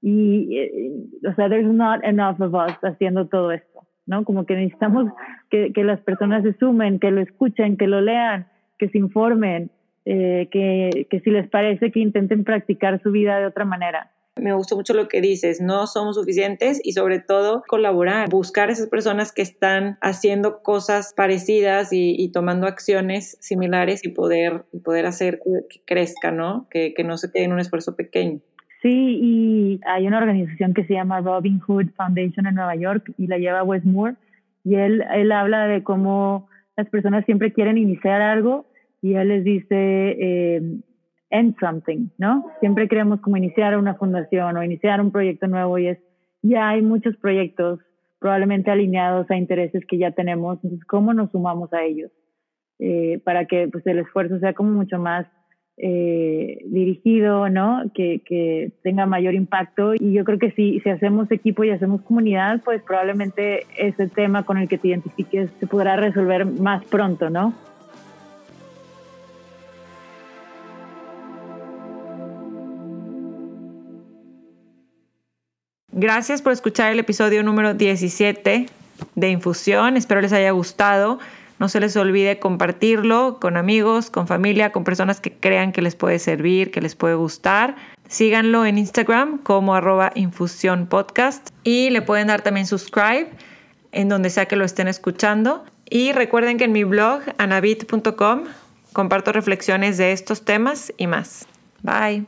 y, eh, o sea, there's not enough of us haciendo todo esto, ¿no? Como que necesitamos que, que las personas se sumen, que lo escuchen, que lo lean, que se informen, eh, que, que si les parece que intenten practicar su vida de otra manera. Me gustó mucho lo que dices, no somos suficientes y sobre todo colaborar, buscar esas personas que están haciendo cosas parecidas y, tomando acciones similares y poder, poder hacer que, crezca, ¿no? Que, que no se quede en un esfuerzo pequeño. Sí, y hay una organización que se llama Robin Hood Foundation en Nueva York y la lleva Wes Moore y él, él habla de cómo las personas siempre quieren iniciar algo y él les dice eh, end something, ¿no? Siempre queremos como iniciar una fundación o iniciar un proyecto nuevo y es, ya hay muchos proyectos probablemente alineados a intereses que ya tenemos, entonces, ¿cómo nos sumamos a ellos? Eh, para que pues, el esfuerzo sea como mucho más eh, dirigido, ¿no? Que, que, tenga mayor impacto. Y yo creo que si, si hacemos equipo y hacemos comunidad, pues probablemente ese tema con el que te identifiques se podrá resolver más pronto, ¿no? Gracias por escuchar el episodio número 17 de Infusión. Espero les haya gustado. No se les olvide compartirlo con amigos, con familia, con personas que crean que les puede servir, que les puede gustar. Síganlo en Instagram como arroba infusión podcast y le pueden dar también subscribe en donde sea que lo estén escuchando. Y recuerden que en mi blog anabit.com comparto reflexiones de estos temas y más. Bye.